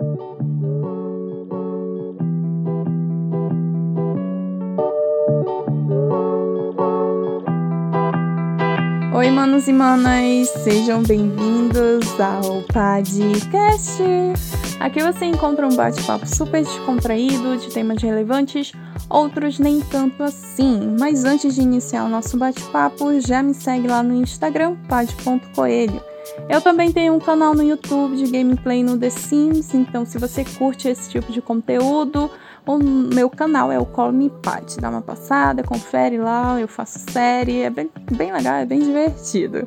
Oi, manos e manas, sejam bem-vindos ao podcast. Aqui você encontra um bate-papo super descontraído de temas relevantes, outros nem tanto assim. Mas antes de iniciar o nosso bate-papo, já me segue lá no Instagram, pad.coelho. Eu também tenho um canal no YouTube de gameplay no The Sims, então se você curte esse tipo de conteúdo, o meu canal é o Call Me Pat. Dá uma passada, confere lá, eu faço série, é bem, bem legal, é bem divertido.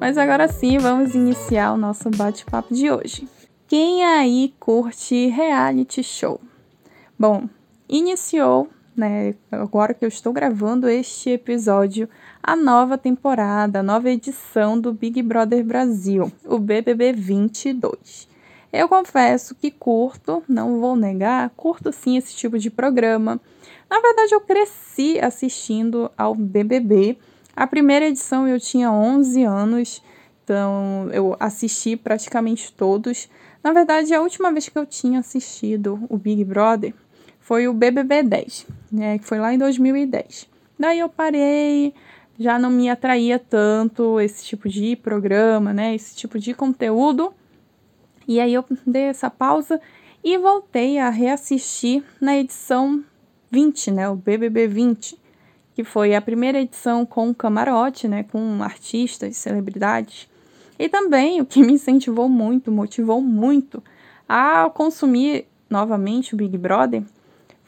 Mas agora sim, vamos iniciar o nosso bate-papo de hoje. Quem aí curte reality show? Bom, iniciou, né, agora que eu estou gravando este episódio, a nova temporada, a nova edição do Big Brother Brasil, o BBB 22. Eu confesso que curto, não vou negar, curto sim esse tipo de programa. Na verdade, eu cresci assistindo ao BBB. A primeira edição eu tinha 11 anos, então eu assisti praticamente todos. Na verdade, a última vez que eu tinha assistido o Big Brother foi o BBB 10, né, que foi lá em 2010. Daí eu parei, já não me atraía tanto esse tipo de programa, né, esse tipo de conteúdo. E aí eu dei essa pausa e voltei a reassistir na edição 20, né, o BBB 20, que foi a primeira edição com camarote, né, com artistas, celebridades. E também o que me incentivou muito, motivou muito a consumir novamente o Big Brother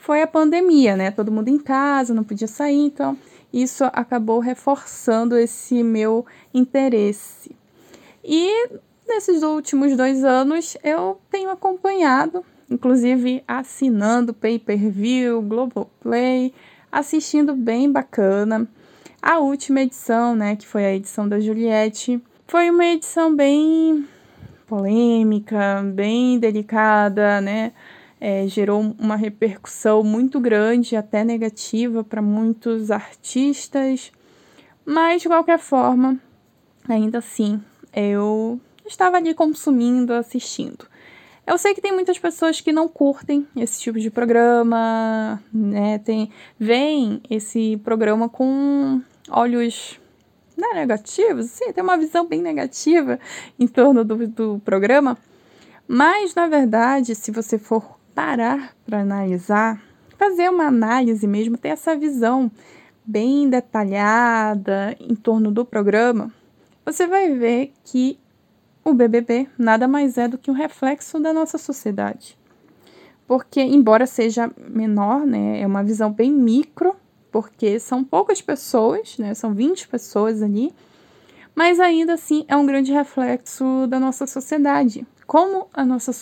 foi a pandemia, né? Todo mundo em casa, não podia sair, então isso acabou reforçando esse meu interesse. E nesses últimos dois anos eu tenho acompanhado, inclusive assinando pay-per-view, Globoplay, assistindo bem bacana. A última edição, né, que foi a edição da Juliette, foi uma edição bem polêmica, bem delicada, né? É, gerou uma repercussão muito grande, até negativa para muitos artistas, mas de qualquer forma, ainda assim, eu estava ali consumindo, assistindo. Eu sei que tem muitas pessoas que não curtem esse tipo de programa, né? Tem, veem esse programa com olhos né, negativos, sim, tem uma visão bem negativa em torno do, do programa. Mas, na verdade, se você for parar para analisar, fazer uma análise mesmo, ter essa visão bem detalhada em torno do programa, você vai ver que o BBB nada mais é do que um reflexo da nossa sociedade. Porque, embora seja menor, né, é uma visão bem micro porque são poucas pessoas, né? São 20 pessoas ali, mas ainda assim é um grande reflexo da nossa sociedade. Como a nossa,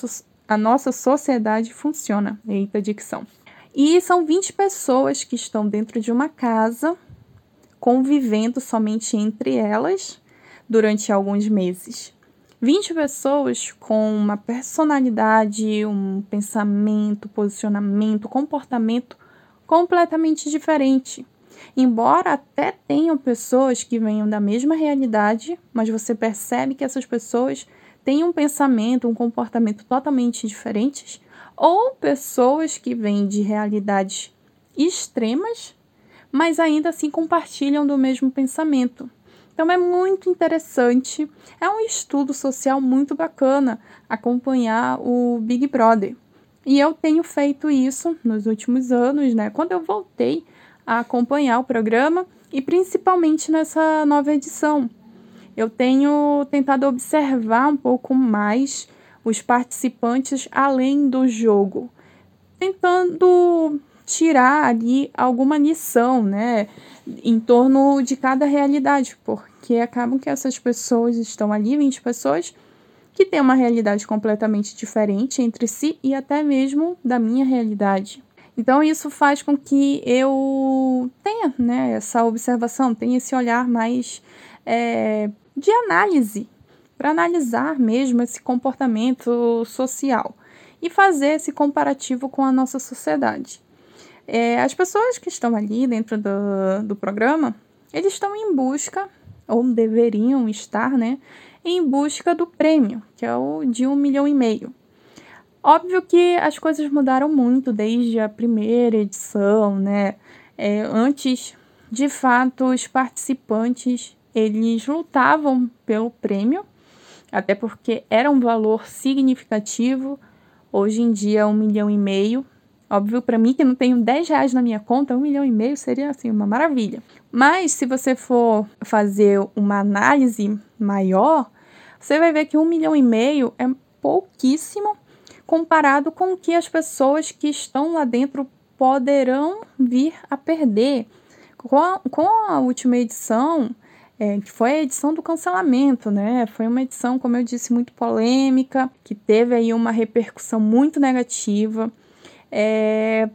a nossa sociedade funciona. Eita, dicção. E são 20 pessoas que estão dentro de uma casa, convivendo somente entre elas durante alguns meses. 20 pessoas com uma personalidade, um pensamento, posicionamento, comportamento completamente diferente. Embora até tenham pessoas que venham da mesma realidade, mas você percebe que essas pessoas têm um pensamento, um comportamento totalmente diferentes, ou pessoas que vêm de realidades extremas, mas ainda assim compartilham do mesmo pensamento. Então é muito interessante, é um estudo social muito bacana acompanhar o Big Brother. E eu tenho feito isso nos últimos anos, né? Quando eu voltei a acompanhar o programa e principalmente nessa nova edição. Eu tenho tentado observar um pouco mais os participantes além do jogo, tentando tirar ali alguma lição, né, em torno de cada realidade, porque acabam que essas pessoas estão ali, 20 pessoas, que tem uma realidade completamente diferente entre si e até mesmo da minha realidade. Então isso faz com que eu tenha né, essa observação, tenha esse olhar mais é, de análise, para analisar mesmo esse comportamento social e fazer esse comparativo com a nossa sociedade. É, as pessoas que estão ali dentro do, do programa, eles estão em busca, ou deveriam estar, né, em busca do prêmio, que é o de um milhão e meio. Óbvio que as coisas mudaram muito desde a primeira edição, né? É, antes, de fato, os participantes eles lutavam pelo prêmio, até porque era um valor significativo. Hoje em dia, um milhão e meio. Óbvio, para mim, que não tenho 10 reais na minha conta, um milhão e meio seria assim uma maravilha. Mas se você for fazer uma análise maior, você vai ver que um milhão e meio é pouquíssimo comparado com o que as pessoas que estão lá dentro poderão vir a perder. Com a, com a última edição, é, que foi a edição do cancelamento, né? Foi uma edição, como eu disse, muito polêmica, que teve aí uma repercussão muito negativa. É,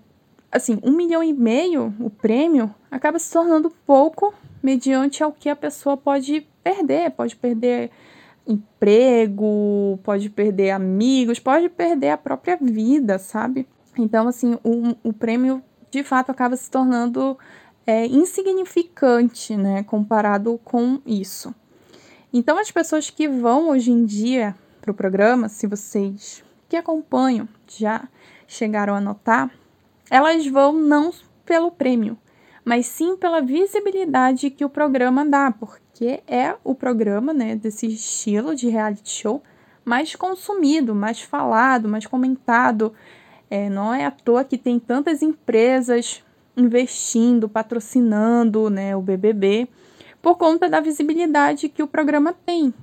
assim, um milhão e meio, o prêmio, acaba se tornando pouco mediante ao que a pessoa pode perder. Pode perder emprego, pode perder amigos, pode perder a própria vida, sabe? Então, assim, o, o prêmio de fato acaba se tornando é, insignificante, né, comparado com isso. Então, as pessoas que vão hoje em dia para o programa, se vocês que acompanham já chegaram a notar, elas vão não pelo prêmio, mas sim pela visibilidade que o programa dá, porque é o programa né, desse estilo de reality show mais consumido, mais falado, mais comentado. É, não é à toa que tem tantas empresas investindo, patrocinando né, o BBB, por conta da visibilidade que o programa tem.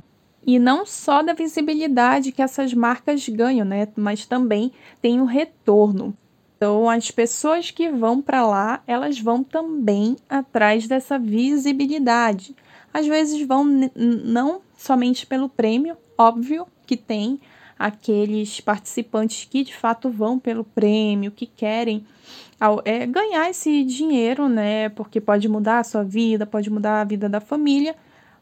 E não só da visibilidade que essas marcas ganham, né, mas também tem o retorno. Então, as pessoas que vão para lá, elas vão também atrás dessa visibilidade. Às vezes vão não somente pelo prêmio, óbvio que tem aqueles participantes que de fato vão pelo prêmio, que querem é, ganhar esse dinheiro, né? Porque pode mudar a sua vida, pode mudar a vida da família,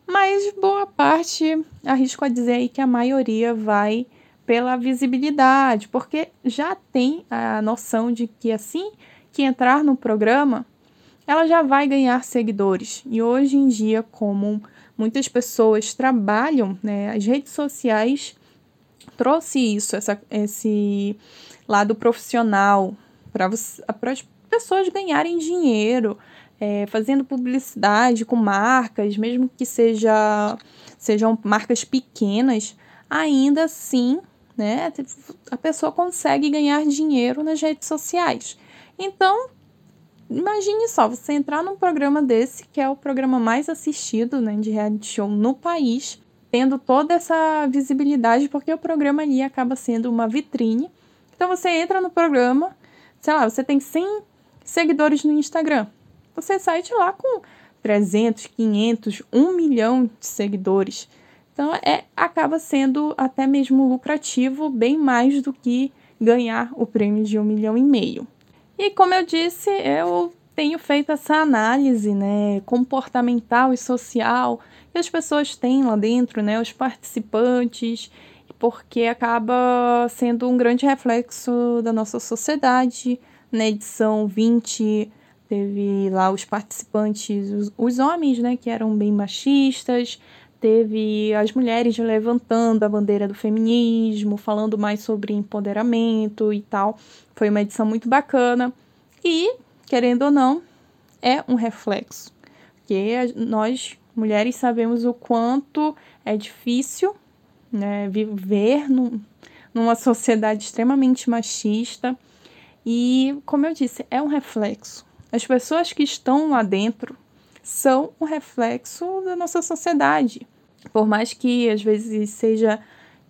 mas boa parte, arrisco a dizer aí que a maioria vai pela visibilidade, porque já tem a noção de que assim que entrar no programa, ela já vai ganhar seguidores. E hoje em dia, como muitas pessoas trabalham, né, as redes sociais trouxe isso, essa, esse lado profissional para as pessoas ganharem dinheiro, é, fazendo publicidade com marcas, mesmo que seja, sejam marcas pequenas, ainda assim, né, a pessoa consegue ganhar dinheiro nas redes sociais. Então, imagine só, você entrar num programa desse, que é o programa mais assistido né, de reality show no país, tendo toda essa visibilidade, porque o programa ali acaba sendo uma vitrine. Então você entra no programa, sei lá, você tem 100 seguidores no Instagram. Você sai de lá com 300, 500, 1 milhão de seguidores. Então é acaba sendo até mesmo lucrativo, bem mais do que ganhar o prêmio de um milhão e meio. E como eu disse, eu tenho feito essa análise, né, comportamental e social as pessoas têm lá dentro, né, os participantes, porque acaba sendo um grande reflexo da nossa sociedade. Na edição 20 teve lá os participantes, os, os homens, né, que eram bem machistas, teve as mulheres levantando a bandeira do feminismo, falando mais sobre empoderamento e tal. Foi uma edição muito bacana e, querendo ou não, é um reflexo, porque nós mulheres sabemos o quanto é difícil né, viver num, numa sociedade extremamente machista. E, como eu disse, é um reflexo. As pessoas que estão lá dentro são um reflexo da nossa sociedade. Por mais que às vezes seja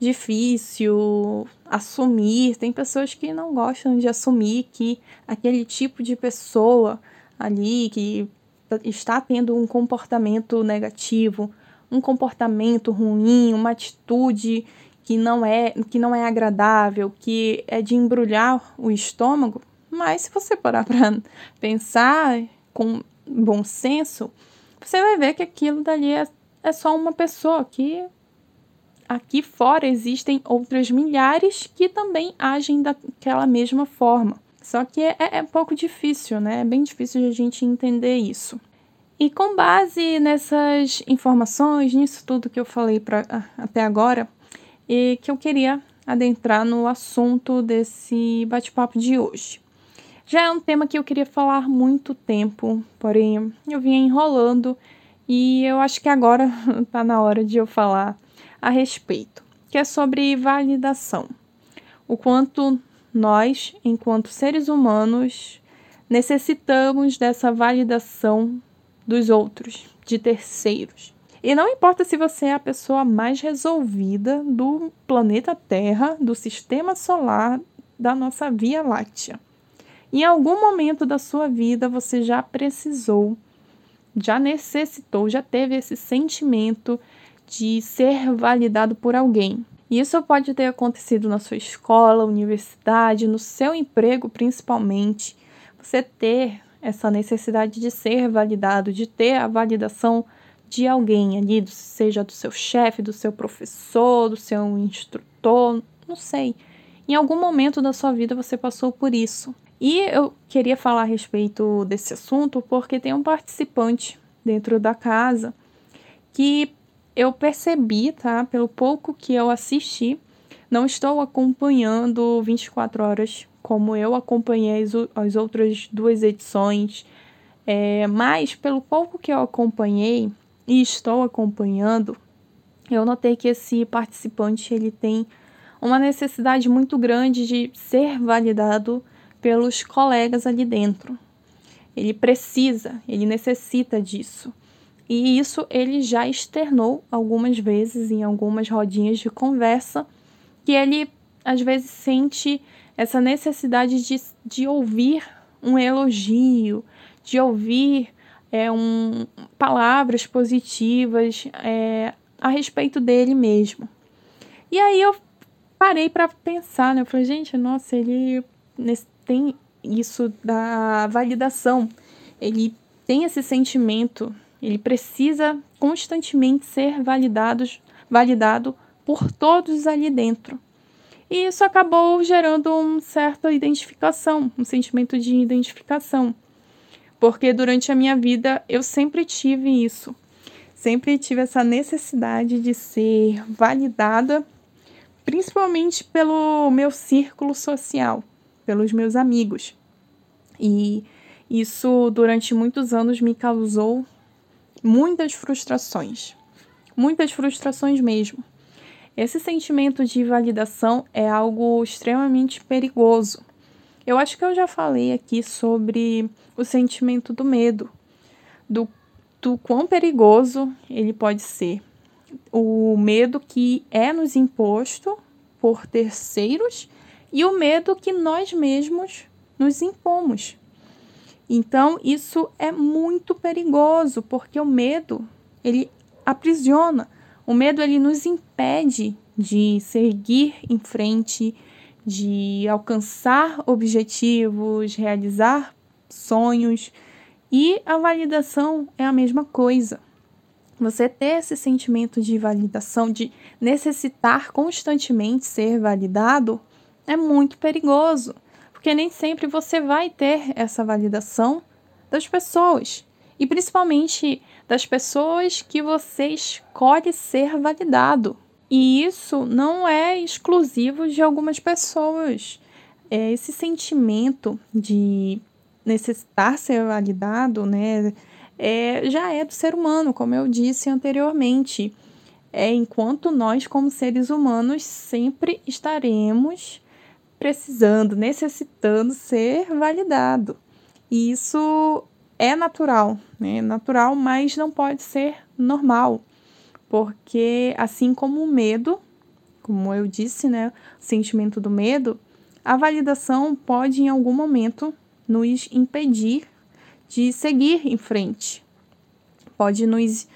difícil assumir, tem pessoas que não gostam de assumir que aquele tipo de pessoa ali que está tendo um comportamento negativo, um comportamento ruim, uma atitude que não é que não é agradável, que é de embrulhar o estômago, mas se você parar para pensar com bom senso, você vai ver que aquilo dali é, é só uma pessoa que aqui fora existem outras milhares que também agem daquela mesma forma. Só que é, é, um pouco difícil, né? É bem difícil de a gente entender isso. E com base nessas informações, nisso tudo que eu falei pra, até agora, e que eu queria adentrar no assunto desse bate-papo de hoje. Já é um tema que eu queria falar há muito tempo, porém eu vinha enrolando e eu acho que agora está na hora de eu falar a respeito, que é sobre validação. O quanto nós, enquanto seres humanos, necessitamos dessa validação dos outros, de terceiros. E não importa se você é a pessoa mais resolvida do planeta Terra, do sistema solar, da nossa Via Láctea. Em algum momento da sua vida você já precisou, já necessitou, já teve esse sentimento de ser validado por alguém. E isso pode ter acontecido na sua escola, universidade, no seu emprego principalmente. Você ter essa necessidade de ser validado, de ter a validação de alguém ali, seja do seu chefe, do seu professor, do seu instrutor, não sei. Em algum momento da sua vida você passou por isso. E eu queria falar a respeito desse assunto porque tem um participante dentro da casa que eu percebi, tá? Pelo pouco que eu assisti, não estou acompanhando 24 horas como eu acompanhei as, as outras duas edições, é, mas pelo pouco que eu acompanhei e estou acompanhando, eu notei que esse participante ele tem uma necessidade muito grande de ser validado pelos colegas ali dentro. Ele precisa, ele necessita disso. E isso ele já externou algumas vezes em algumas rodinhas de conversa, que ele às vezes sente essa necessidade de, de ouvir um elogio, de ouvir é, um, palavras positivas é, a respeito dele mesmo. E aí eu parei para pensar, né? Eu falei, gente, nossa, ele tem isso da validação, ele tem esse sentimento ele precisa constantemente ser validados, validado por todos ali dentro. E isso acabou gerando uma certa identificação, um sentimento de identificação. Porque durante a minha vida eu sempre tive isso. Sempre tive essa necessidade de ser validada, principalmente pelo meu círculo social, pelos meus amigos. E isso durante muitos anos me causou muitas frustrações. Muitas frustrações mesmo. Esse sentimento de validação é algo extremamente perigoso. Eu acho que eu já falei aqui sobre o sentimento do medo, do, do quão perigoso ele pode ser. O medo que é nos imposto por terceiros e o medo que nós mesmos nos impomos. Então, isso é muito perigoso, porque o medo, ele aprisiona. O medo ele nos impede de seguir em frente, de alcançar objetivos, realizar sonhos. E a validação é a mesma coisa. Você ter esse sentimento de validação, de necessitar constantemente ser validado, é muito perigoso porque nem sempre você vai ter essa validação das pessoas e principalmente das pessoas que você escolhe ser validado. E isso não é exclusivo de algumas pessoas. É esse sentimento de necessitar ser validado, né, é, já é do ser humano, como eu disse anteriormente. É enquanto nós, como seres humanos, sempre estaremos precisando, necessitando ser validado. E isso é natural, né? Natural, mas não pode ser normal. Porque assim como o medo, como eu disse, né, o sentimento do medo, a validação pode em algum momento nos impedir de seguir em frente. Pode nos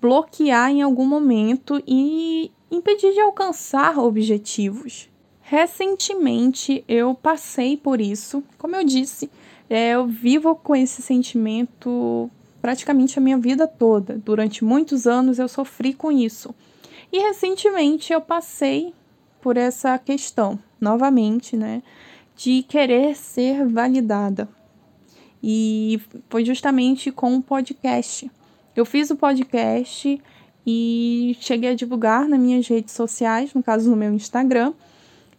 bloquear em algum momento e impedir de alcançar objetivos. Recentemente eu passei por isso. Como eu disse, é, eu vivo com esse sentimento praticamente a minha vida toda. Durante muitos anos eu sofri com isso. E recentemente eu passei por essa questão, novamente, né? De querer ser validada. E foi justamente com o podcast. Eu fiz o podcast e cheguei a divulgar nas minhas redes sociais, no caso no meu Instagram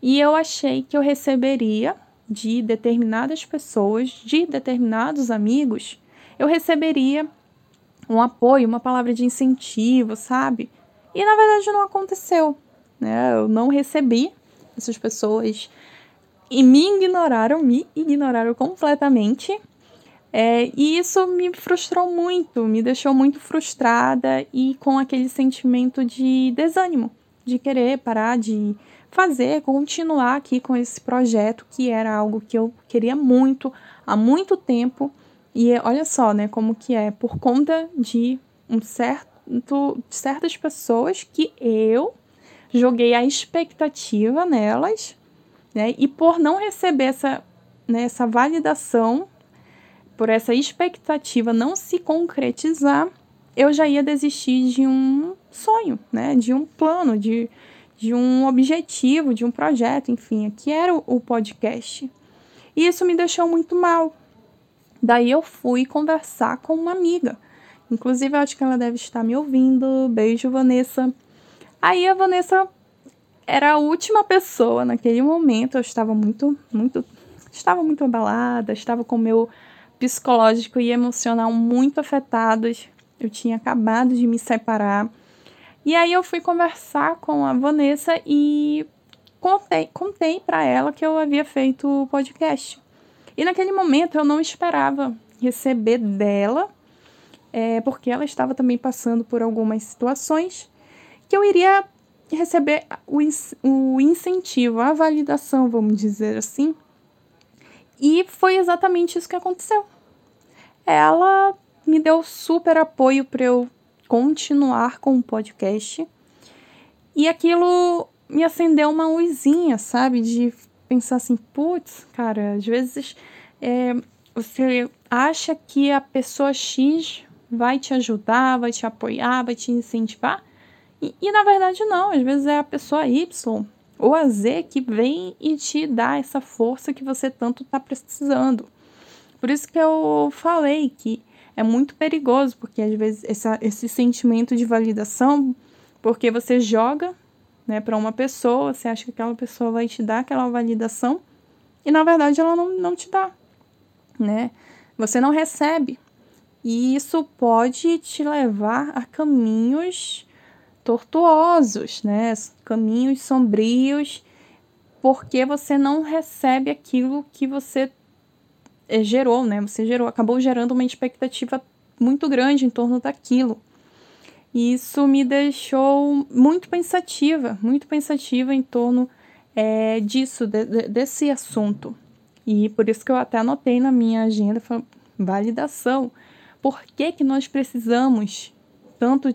E eu achei que eu receberia de determinadas pessoas, de determinados amigos, eu receberia um apoio, uma palavra de incentivo, sabe? E na verdade não aconteceu, né? Eu não recebi essas pessoas e me ignoraram, me ignoraram completamente. É, e isso me frustrou muito, me deixou muito frustrada e com aquele sentimento de desânimo, de querer parar de fazer, continuar aqui com esse projeto que era algo que eu queria muito há muito tempo. E olha só, né, como que é por conta de um certo de certas pessoas que eu joguei a expectativa nelas, né? E por não receber essa, né, essa validação, por essa expectativa não se concretizar, eu já ia desistir de um sonho, né? De um plano, de, de um objetivo, de um projeto, enfim, que era o, podcast. E isso me deixou muito mal. Daí eu fui conversar com uma amiga. Inclusive, eu acho que ela deve estar me ouvindo. Beijo, Vanessa. Aí a Vanessa era a última pessoa naquele momento. Eu estava muito, muito, estava muito abalada, estava com o meu psicológico e emocional muito afetados. Eu tinha acabado de me separar. E aí eu fui conversar com a Vanessa e contei, contei para ela que eu havia feito o podcast. E naquele momento eu não esperava receber dela, é, porque ela estava também passando por algumas situações que eu iria receber o, o incentivo, a validação, vamos dizer assim. E foi exatamente isso que aconteceu. Ela me deu super apoio para eu continuar com o podcast. E aquilo me acendeu uma luzinha, sabe? De pensar assim, putz, cara, às vezes é, você acha que a pessoa X vai te ajudar, vai te apoiar, vai te incentivar. E, e na verdade não, às vezes é a pessoa Y ou a Z que vem e te dá essa força que você tanto está precisando. Por isso que eu falei que é muito perigoso, porque às vezes essa, esse sentimento de validação, porque você joga né, para uma pessoa, você acha que aquela pessoa vai te dar aquela validação, e na verdade ela não, não te dá, né? Você não recebe. E isso pode te levar a caminhos tortuosos, né? Caminhos sombrios, porque você não recebe aquilo que você é, gerou, né? Você gerou, acabou gerando uma expectativa muito grande em torno daquilo. E isso me deixou muito pensativa, muito pensativa em torno é, disso, de, de, desse assunto. E por isso que eu até anotei na minha agenda validação. Por que, que nós precisamos tanto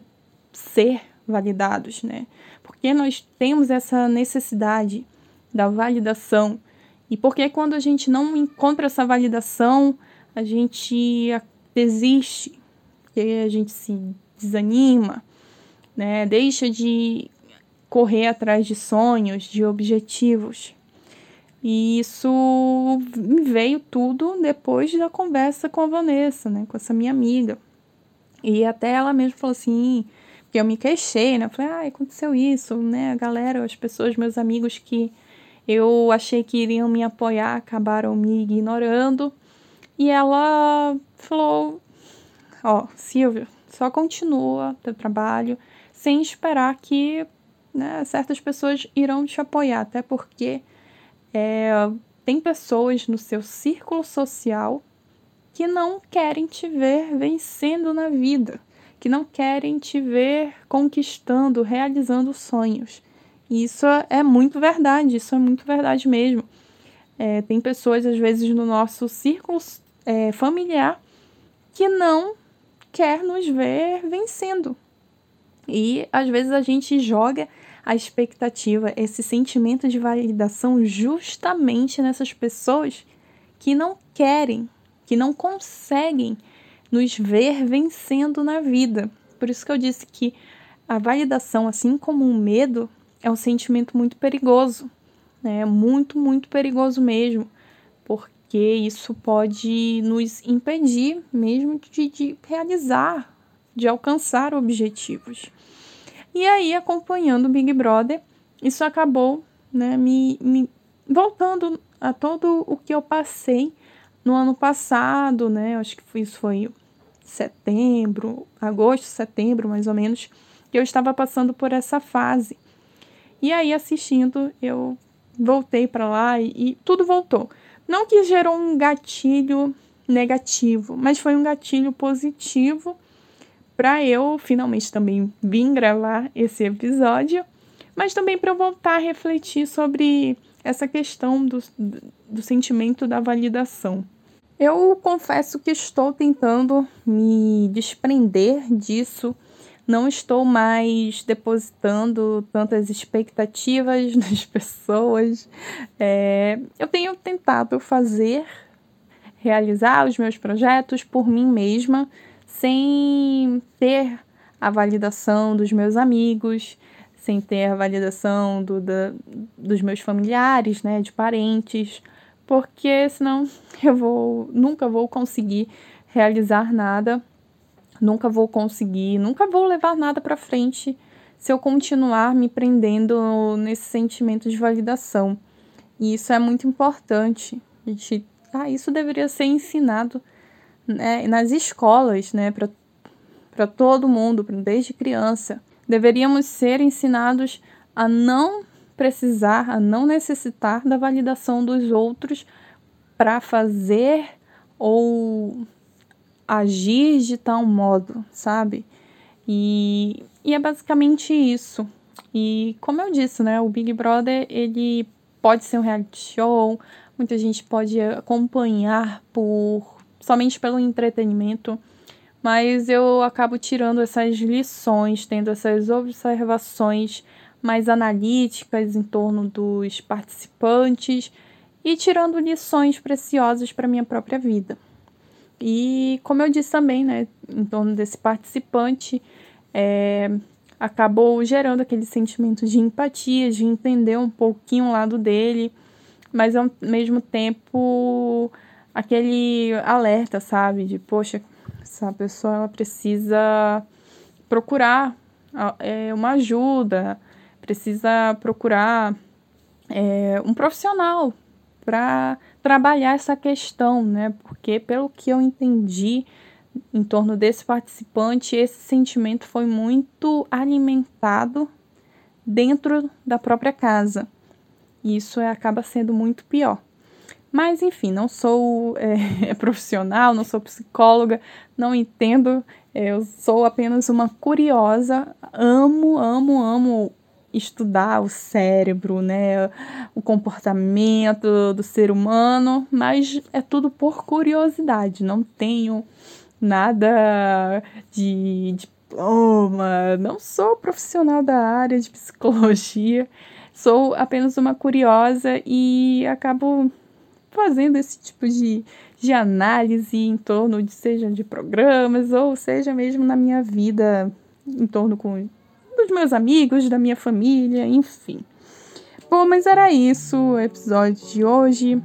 ser validados, né? Por que nós temos essa necessidade da validação e porque quando a gente não encontra essa validação, a gente desiste, porque a gente se desanima, né? Deixa de correr atrás de sonhos, de objetivos. E isso veio tudo depois da conversa com a Vanessa, né? Com essa minha amiga. E até ela mesma falou assim, porque eu me queixei, né? Eu falei, ah, aconteceu isso, né? A galera, as pessoas, meus amigos que eu achei que iriam me apoiar, acabaram me ignorando. E ela falou: Ó, oh, Silvia, só continua teu trabalho sem esperar que né, certas pessoas irão te apoiar, até porque é, tem pessoas no seu círculo social que não querem te ver vencendo na vida, que não querem te ver conquistando, realizando sonhos. Isso é muito verdade, isso é muito verdade mesmo. É, tem pessoas, às vezes, no nosso círculo é, familiar que não quer nos ver vencendo. E às vezes a gente joga a expectativa, esse sentimento de validação justamente nessas pessoas que não querem, que não conseguem nos ver vencendo na vida. Por isso que eu disse que a validação, assim como o medo, é um sentimento muito perigoso, né? Muito, muito perigoso mesmo, porque isso pode nos impedir mesmo de, de realizar, de alcançar objetivos. E aí, acompanhando o Big Brother, isso acabou né, me, me voltando a todo o que eu passei no ano passado, né? Acho que isso foi setembro, agosto, setembro, mais ou menos, que eu estava passando por essa fase. E aí assistindo, eu voltei para lá e, e tudo voltou. Não que gerou um gatilho negativo, mas foi um gatilho positivo para eu finalmente também vir gravar esse episódio, mas também para eu voltar a refletir sobre essa questão do, do sentimento da validação. Eu confesso que estou tentando me desprender disso, não estou mais depositando tantas expectativas nas pessoas. É, eu tenho tentado fazer, realizar os meus projetos por mim mesma, sem ter a validação dos meus amigos, sem ter a validação do, da, dos meus familiares, né, de parentes, porque senão eu vou nunca vou conseguir realizar nada, nunca vou conseguir, nunca vou levar nada para frente se eu continuar me prendendo nesse sentimento de validação. E isso é muito importante. A gente, ah, isso deveria ser ensinado né, nas escolas, né, para todo mundo, desde criança. Deveríamos ser ensinados a não precisar, a não necessitar da validação dos outros para fazer ou agir de tal modo, sabe? E, e é basicamente isso. E como eu disse, né, o Big Brother, ele pode ser um reality show, muita gente pode acompanhar por somente pelo entretenimento, mas eu acabo tirando essas lições, tendo essas observações mais analíticas em torno dos participantes e tirando lições preciosas para minha própria vida. E como eu disse também, né, em torno desse participante, é, acabou gerando aquele sentimento de empatia, de entender um pouquinho o lado dele, mas ao mesmo tempo aquele alerta, sabe? De, poxa, essa pessoa ela precisa procurar é, uma ajuda, precisa procurar é, um profissional para trabalhar essa questão, né? Porque, pelo que eu entendi em torno desse participante, esse sentimento foi muito alimentado dentro da própria casa. E isso é, acaba sendo muito pior. Mas, enfim, não sou é, profissional, não sou psicóloga, não entendo, é, eu sou apenas uma curiosa, amo, amo, amo estudar o cérebro, né, o comportamento do ser humano, mas é tudo por curiosidade, não tenho nada de diploma, não sou profissional da área de psicologia, sou apenas uma curiosa e acabo fazendo esse tipo de, de análise em torno de seja de programas ou seja mesmo na minha vida em torno com dos meus amigos, da minha família, enfim. Bom, mas era isso o episódio de hoje.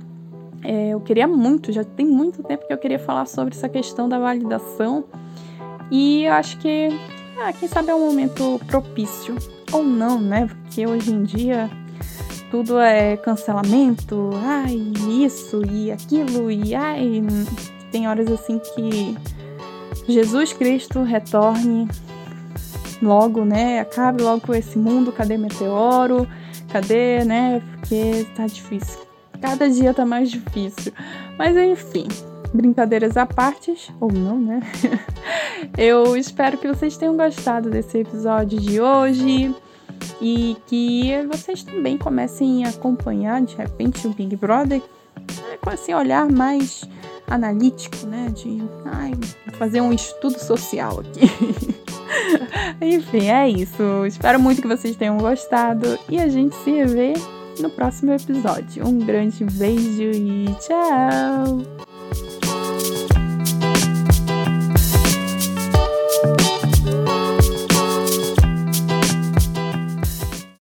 É, eu queria muito, já tem muito tempo que eu queria falar sobre essa questão da validação. E eu acho que, ah, quem sabe é um momento propício. Ou não, né? Porque hoje em dia tudo é cancelamento, ai, isso e aquilo, e ai, tem horas assim que Jesus Cristo retorne logo, né? Acabe logo esse mundo, cadê meteoro? Cadê, né? Porque tá difícil. Cada dia tá mais difícil. Mas enfim, brincadeiras à parte, ou não, né? Eu espero que vocês tenham gostado desse episódio de hoje e que vocês também comecem a acompanhar de repente o Big Brother né, com esse olhar mais analítico, né? De ai, fazer um estudo social aqui. Enfim, é isso. Espero muito que vocês tenham gostado e a gente se vê no próximo episódio. Um grande beijo e tchau!